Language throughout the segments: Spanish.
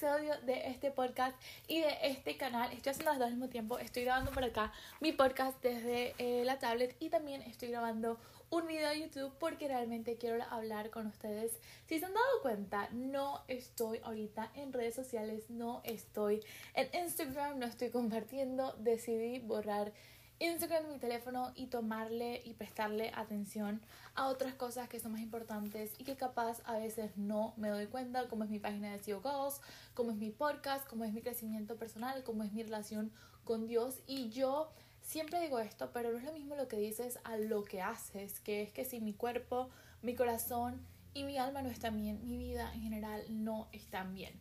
de este podcast y de este canal. Estoy haciendo las dos al mismo tiempo. Estoy grabando por acá mi podcast desde eh, la tablet y también estoy grabando un video de YouTube porque realmente quiero hablar con ustedes. Si se han dado cuenta, no estoy ahorita en redes sociales, no estoy en Instagram, no estoy compartiendo. Decidí borrar Instagram mi teléfono y tomarle y prestarle atención a otras cosas que son más importantes y que capaz a veces no me doy cuenta, como es mi página de CEO Goals, como es mi podcast, como es mi crecimiento personal, como es mi relación con Dios. Y yo siempre digo esto, pero no es lo mismo lo que dices a lo que haces, que es que si mi cuerpo, mi corazón y mi alma no están bien, mi vida en general no están bien.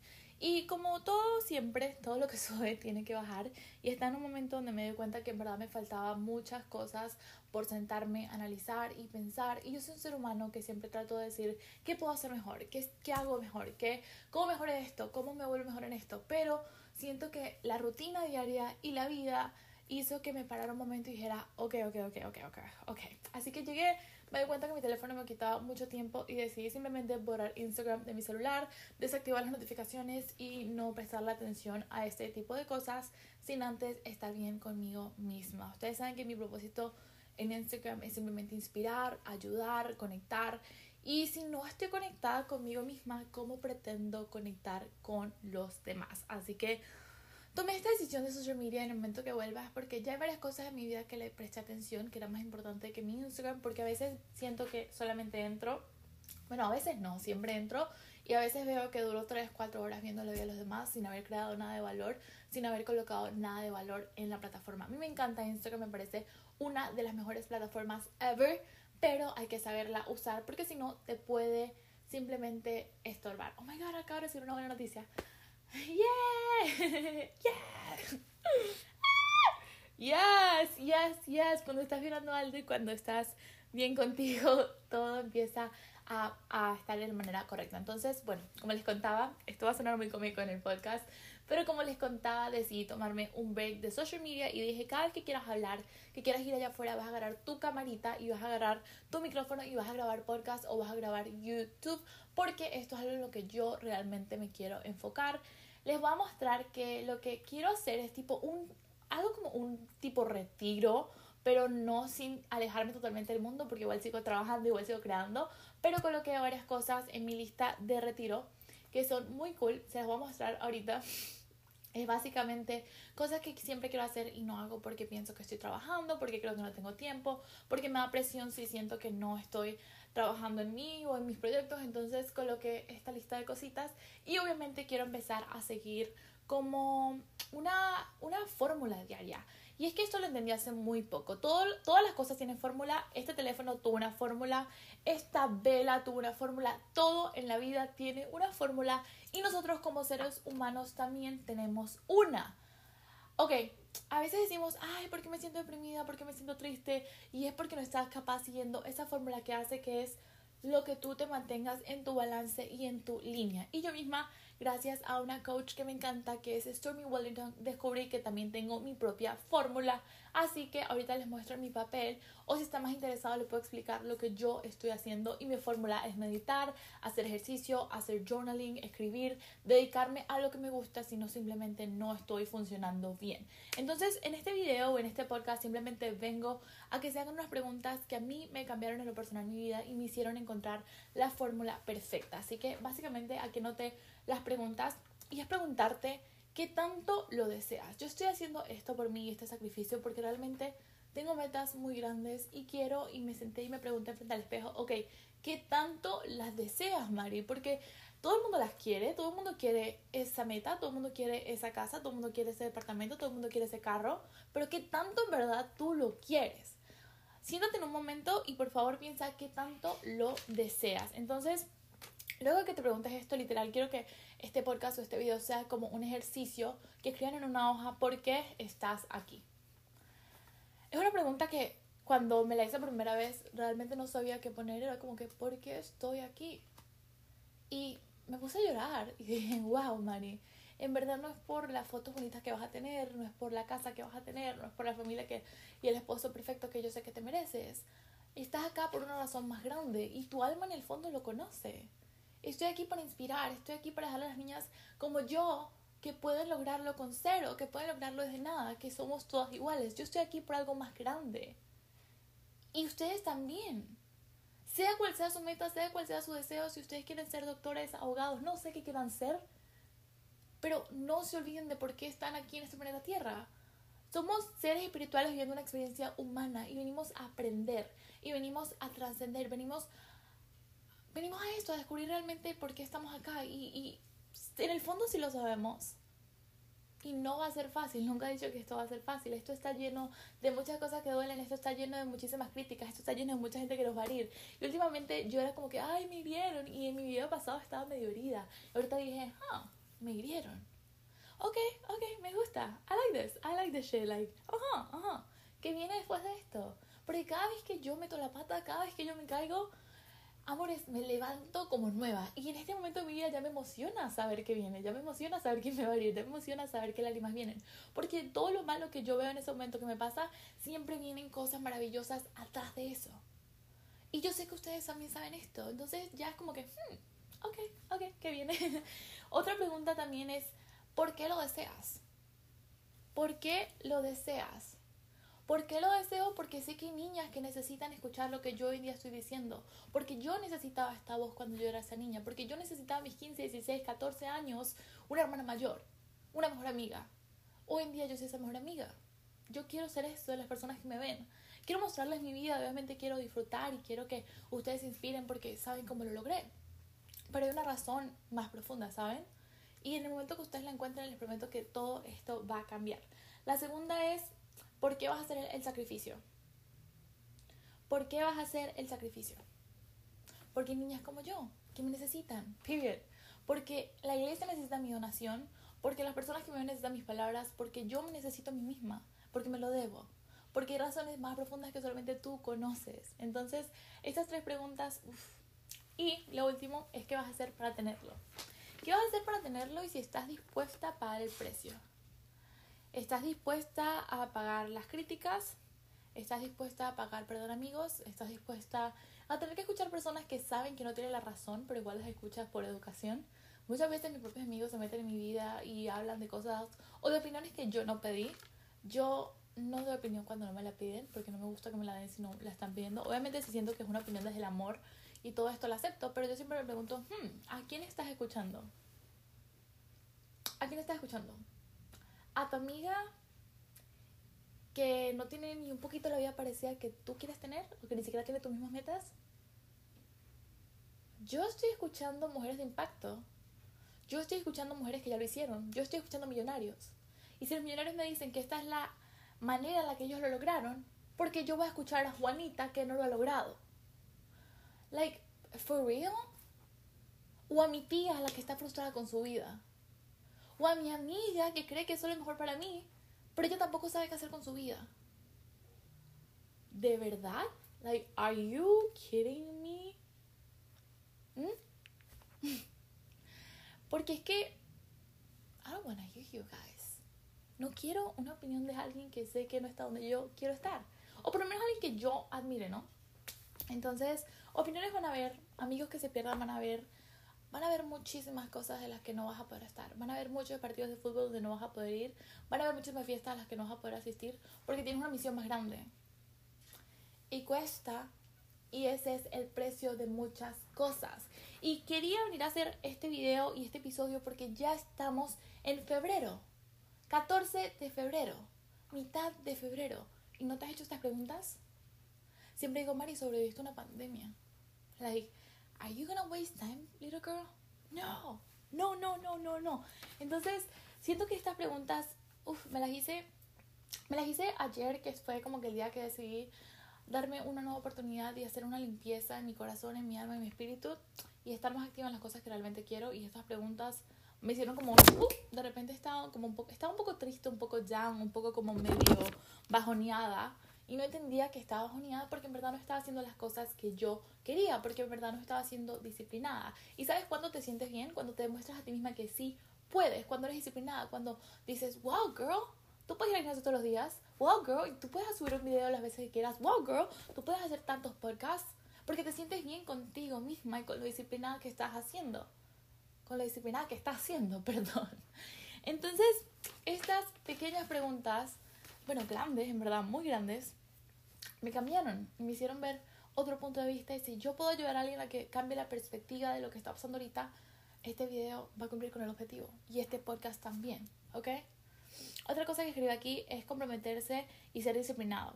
Y como todo siempre, todo lo que sube tiene que bajar. Y está en un momento donde me doy cuenta que en verdad me faltaban muchas cosas por sentarme, analizar y pensar. Y yo soy un ser humano que siempre trato de decir qué puedo hacer mejor, qué, qué hago mejor, qué, cómo mejore esto, cómo me vuelvo mejor en esto. Pero siento que la rutina diaria y la vida hizo que me parara un momento y dijera, ok, ok, ok, ok, ok, ok. Así que llegué me di cuenta que mi teléfono me quitaba mucho tiempo y decidí simplemente borrar Instagram de mi celular, desactivar las notificaciones y no prestarle atención a este tipo de cosas sin antes estar bien conmigo misma. Ustedes saben que mi propósito en Instagram es simplemente inspirar, ayudar, conectar. Y si no estoy conectada conmigo misma, ¿cómo pretendo conectar con los demás? Así que Tomé esta decisión de social media en el momento que vuelvas porque ya hay varias cosas en mi vida que le presté atención, que era más importante que mi Instagram, porque a veces siento que solamente entro, bueno, a veces no, siempre entro y a veces veo que duro 3, 4 horas viendo la vida de los demás sin haber creado nada de valor, sin haber colocado nada de valor en la plataforma. A mí me encanta Instagram, me parece una de las mejores plataformas ever, pero hay que saberla usar porque si no te puede simplemente estorbar. Oh my god, acabo de decir una buena noticia. Yeah, yeah. Yes, yes, yes. Cuando estás mirando algo y cuando estás bien contigo, todo empieza a, a, estar de la manera correcta. Entonces, bueno, como les contaba, esto va a sonar muy cómico en el podcast, pero como les contaba, decidí tomarme un break de social media y dije, cada vez que quieras hablar, que quieras ir allá afuera, vas a agarrar tu camarita y vas a agarrar tu micrófono y vas a grabar podcast o vas a grabar YouTube, porque esto es algo en lo que yo realmente me quiero enfocar. Les voy a mostrar que lo que quiero hacer es tipo un, algo como un tipo retiro, pero no sin alejarme totalmente del mundo, porque igual sigo trabajando, igual sigo creando, pero coloqué varias cosas en mi lista de retiro que son muy cool, se las voy a mostrar ahorita. Es básicamente cosas que siempre quiero hacer y no hago porque pienso que estoy trabajando, porque creo que no tengo tiempo, porque me da presión si siento que no estoy trabajando en mí o en mis proyectos. Entonces coloqué esta lista de cositas y obviamente quiero empezar a seguir como una, una fórmula diaria. Y es que esto lo entendí hace muy poco. Todo, todas las cosas tienen fórmula. Este teléfono tuvo una fórmula. Esta vela tuvo una fórmula. Todo en la vida tiene una fórmula. Y nosotros como seres humanos también tenemos una. Ok, a veces decimos, ay, ¿por qué me siento deprimida? ¿Por qué me siento triste? Y es porque no estás capaz siguiendo esa fórmula que hace que es lo que tú te mantengas en tu balance y en tu línea. Y yo misma gracias a una coach que me encanta, que es Stormy Wellington, descubrí que también tengo mi propia fórmula. Así que ahorita les muestro mi papel o si está más interesado les puedo explicar lo que yo estoy haciendo y mi fórmula es meditar, hacer ejercicio, hacer journaling, escribir, dedicarme a lo que me gusta si no simplemente no estoy funcionando bien. Entonces en este video o en este podcast simplemente vengo a que se hagan unas preguntas que a mí me cambiaron en lo personal en mi vida y me hicieron encontrar la fórmula perfecta. Así que básicamente a que note las preguntas y es preguntarte qué tanto lo deseas. Yo estoy haciendo esto por mí, este sacrificio, porque realmente tengo metas muy grandes y quiero, y me senté y me pregunté frente al espejo, ok, ¿qué tanto las deseas, Mari? Porque todo el mundo las quiere, todo el mundo quiere esa meta, todo el mundo quiere esa casa, todo el mundo quiere ese departamento, todo el mundo quiere ese carro, pero ¿qué tanto en verdad tú lo quieres? Siéntate en un momento y por favor piensa qué tanto lo deseas. Entonces, Luego que te preguntes esto, literal, quiero que este podcast o este video sea como un ejercicio que escriban en una hoja por qué estás aquí. Es una pregunta que cuando me la hice por primera vez realmente no sabía qué poner, era como que ¿por qué estoy aquí? Y me puse a llorar y dije, wow, Mari, en verdad no es por las fotos bonitas que vas a tener, no es por la casa que vas a tener, no es por la familia que, y el esposo perfecto que yo sé que te mereces. Estás acá por una razón más grande y tu alma en el fondo lo conoce. Estoy aquí para inspirar, estoy aquí para dejarle a las niñas como yo que pueden lograrlo con cero, que pueden lograrlo desde nada, que somos todas iguales. Yo estoy aquí por algo más grande. Y ustedes también. Sea cual sea su meta, sea cual sea su deseo, si ustedes quieren ser doctores, abogados, no sé qué quieran ser, pero no se olviden de por qué están aquí en este planeta Tierra. Somos seres espirituales viviendo una experiencia humana y venimos a aprender y venimos a trascender, venimos, venimos a esto, a descubrir realmente por qué estamos acá y, y en el fondo sí lo sabemos. Y no va a ser fácil, nunca he dicho que esto va a ser fácil. Esto está lleno de muchas cosas que duelen, esto está lleno de muchísimas críticas, esto está lleno de mucha gente que los va a herir. Y últimamente yo era como que, ay, me hirieron. Y en mi video pasado estaba medio herida. Ahorita dije, ah, me hirieron. Ok, ok, me gusta. I like this, I like this shit. Like, ajá, ajá. ¿Qué viene después de esto? Porque cada vez que yo meto la pata, cada vez que yo me caigo, amores, me levanto como nueva. Y en este momento de mi vida ya me emociona saber qué viene, ya me emociona saber quién me va a ir, ya me emociona saber qué lágrimas vienen. Porque todo lo malo que yo veo en ese momento que me pasa, siempre vienen cosas maravillosas atrás de eso. Y yo sé que ustedes también saben esto. Entonces ya es como que, hmm, ok, ok, qué viene. Otra pregunta también es, ¿por qué lo deseas? ¿Por qué lo deseas? ¿Por qué lo deseo? Porque sé que hay niñas que necesitan escuchar lo que yo hoy día estoy diciendo. Porque yo necesitaba esta voz cuando yo era esa niña. Porque yo necesitaba a mis 15, 16, 14 años una hermana mayor, una mejor amiga. Hoy en día yo soy esa mejor amiga. Yo quiero ser eso de las personas que me ven. Quiero mostrarles mi vida, obviamente quiero disfrutar y quiero que ustedes se inspiren porque saben cómo lo logré. Pero hay una razón más profunda, ¿saben? Y en el momento que ustedes la encuentren, les prometo que todo esto va a cambiar. La segunda es ¿Por qué vas a hacer el sacrificio? ¿Por qué vas a hacer el sacrificio? Porque hay niñas como yo que me necesitan, period. Porque la iglesia necesita mi donación, porque las personas que me ven necesitan mis palabras, porque yo me necesito a mí misma, porque me lo debo, porque hay razones más profundas que solamente tú conoces. Entonces, estas tres preguntas, y lo último es qué vas a hacer para tenerlo. ¿Qué vas a hacer para tenerlo y si estás dispuesta a pagar el precio? ¿Estás dispuesta a pagar las críticas? ¿Estás dispuesta a pagar perdón amigos? ¿Estás dispuesta a tener que escuchar personas que saben que no tienen la razón, pero igual las escuchas por educación? Muchas veces mis propios amigos se meten en mi vida y hablan de cosas o de opiniones que yo no pedí. Yo no doy opinión cuando no me la piden porque no me gusta que me la den si no la están pidiendo. Obviamente si siento que es una opinión desde el amor y todo esto lo acepto, pero yo siempre me pregunto, hmm, ¿a quién estás escuchando? ¿A quién estás escuchando? A tu amiga que no tiene ni un poquito la vida parecida que tú quieres tener o que ni siquiera tiene tus mismas metas? Yo estoy escuchando mujeres de impacto. Yo estoy escuchando mujeres que ya lo hicieron. Yo estoy escuchando millonarios. Y si los millonarios me dicen que esta es la manera en la que ellos lo lograron, porque yo voy a escuchar a Juanita que no lo ha logrado. Like, for real? O a mi tía la que está frustrada con su vida o a mi amiga que cree que eso es lo mejor para mí, pero ella tampoco sabe qué hacer con su vida. ¿De verdad? Like, are you kidding me? ¿Mm? Porque es que I don't wanna hear you guys. No quiero una opinión de alguien que sé que no está donde yo quiero estar. O por lo menos alguien que yo admire, ¿no? Entonces, opiniones van a haber, amigos que se pierdan van a haber, van a haber muchísimas cosas de las que no vas a poder estar. Van a haber muchos partidos de fútbol donde no vas a poder ir. Van a haber muchísimas fiestas a las que no vas a poder asistir porque tienes una misión más grande. Y cuesta. Y ese es el precio de muchas cosas. Y quería venir a hacer este video y este episodio porque ya estamos en febrero. 14 de febrero. Mitad de febrero. ¿Y no te has hecho estas preguntas? Siempre digo, Mari, sobreviviste una pandemia. Like, ¿Are you gonna waste time, little girl? No, no, no, no, no, no. Entonces, siento que estas preguntas, uff, me las hice, me las hice ayer, que fue como que el día que decidí darme una nueva oportunidad y hacer una limpieza en mi corazón, en mi alma, en mi espíritu y estar más activa en las cosas que realmente quiero. Y estas preguntas me hicieron como, uh, de repente estaba como un poco, estaba un poco triste, un poco down, un poco como medio bajoneada y no entendía que estaba bajoneada porque en verdad no estaba haciendo las cosas que yo quería, porque en verdad no estaba siendo disciplinada. ¿Y sabes cuándo te sientes bien? Cuando te demuestras a ti misma que sí puedes, cuando eres disciplinada, cuando dices, wow, girl, tú puedes ir al gimnasio todos los días, wow, girl, tú puedes subir un video las veces que quieras, wow, girl, tú puedes hacer tantos podcasts. Porque te sientes bien contigo misma y con lo disciplinada que estás haciendo. Con lo disciplinada que estás haciendo, perdón. Entonces, estas pequeñas preguntas, bueno, grandes, en verdad, muy grandes, me cambiaron y me hicieron ver otro punto de vista y si yo puedo ayudar a alguien a que cambie la perspectiva de lo que está pasando ahorita, este video va a cumplir con el objetivo y este podcast también, ¿ok? Otra cosa que escribo aquí es comprometerse y ser disciplinado.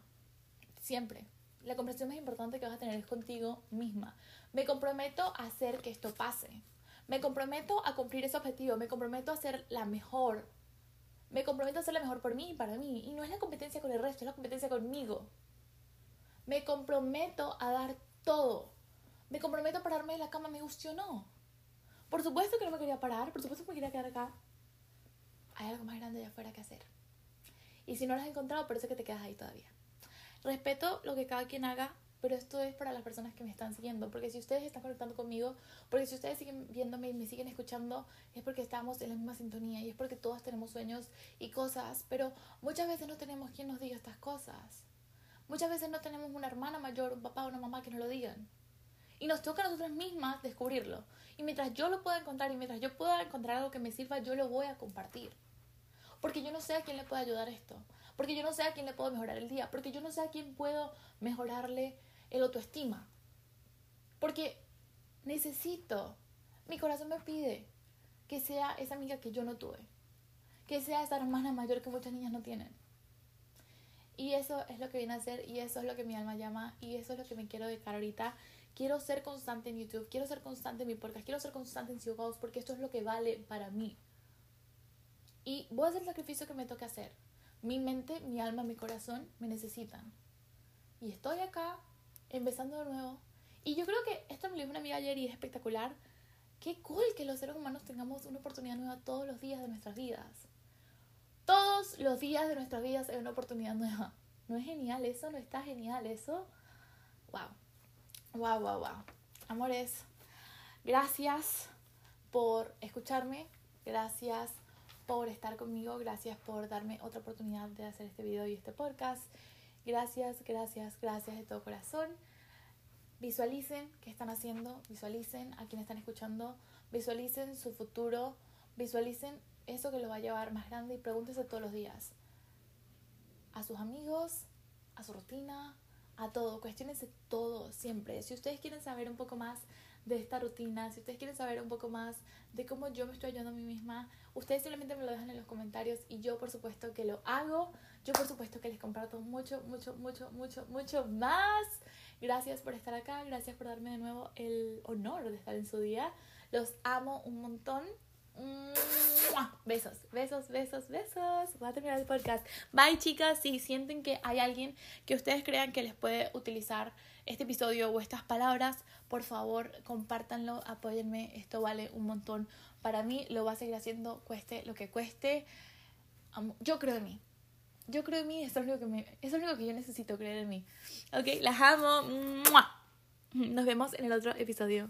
Siempre. La conversación más importante que vas a tener es contigo misma. Me comprometo a hacer que esto pase. Me comprometo a cumplir ese objetivo. Me comprometo a ser la mejor. Me comprometo a ser la mejor por mí y para mí. Y no es la competencia con el resto, es la competencia conmigo. Me comprometo a dar todo. Me comprometo a pararme de la cama, me guste o no. Por supuesto que no me quería parar, por supuesto que me quería quedar acá. Hay algo más grande allá afuera que hacer. Y si no lo has encontrado, por eso que te quedas ahí todavía. Respeto lo que cada quien haga, pero esto es para las personas que me están siguiendo. Porque si ustedes están conectando conmigo, porque si ustedes siguen viéndome y me siguen escuchando, es porque estamos en la misma sintonía y es porque todos tenemos sueños y cosas. Pero muchas veces no tenemos quien nos diga estas cosas. Muchas veces no tenemos una hermana mayor, un papá o una mamá que nos lo digan. Y nos toca a nosotras mismas descubrirlo. Y mientras yo lo pueda encontrar y mientras yo pueda encontrar algo que me sirva, yo lo voy a compartir. Porque yo no sé a quién le puede ayudar esto. Porque yo no sé a quién le puedo mejorar el día. Porque yo no sé a quién puedo mejorarle el autoestima. Porque necesito, mi corazón me pide que sea esa amiga que yo no tuve. Que sea esa hermana mayor que muchas niñas no tienen. Y eso es lo que viene a ser y eso es lo que mi alma llama y eso es lo que me quiero dedicar ahorita. Quiero ser constante en YouTube, quiero ser constante en mi podcast, quiero ser constante en House porque esto es lo que vale para mí. Y voy a hacer el sacrificio que me toque hacer. Mi mente, mi alma, mi corazón me necesitan. Y estoy acá, empezando de nuevo. Y yo creo que esto me lo dijo una amiga ayer y es espectacular. Qué cool que los seres humanos tengamos una oportunidad nueva todos los días de nuestras vidas. Todos los días de nuestras vidas hay una oportunidad nueva. ¿No es genial eso? ¿No está genial eso? Wow. Wow, wow, wow. Amores, gracias por escucharme. Gracias por estar conmigo. Gracias por darme otra oportunidad de hacer este video y este podcast. Gracias, gracias, gracias de todo corazón. Visualicen qué están haciendo, visualicen a quien están escuchando, visualicen su futuro, visualicen eso que lo va a llevar más grande y pregúntese todos los días. A sus amigos, a su rutina, a todo. Cuestionense todo siempre. Si ustedes quieren saber un poco más de esta rutina, si ustedes quieren saber un poco más de cómo yo me estoy ayudando a mí misma, ustedes simplemente me lo dejan en los comentarios y yo por supuesto que lo hago. Yo por supuesto que les comparto mucho, mucho, mucho, mucho, mucho más. Gracias por estar acá, gracias por darme de nuevo el honor de estar en su día. Los amo un montón. Besos, besos, besos, besos. Voy a terminar el podcast. Bye, chicas. Si sienten que hay alguien que ustedes crean que les puede utilizar este episodio o estas palabras, por favor, compártanlo, apóyenme. Esto vale un montón para mí. Lo va a seguir haciendo, cueste lo que cueste. Yo creo en mí. Yo creo en mí. Es lo que, es lo que yo necesito creer en mí. Ok, las amo. Nos vemos en el otro episodio.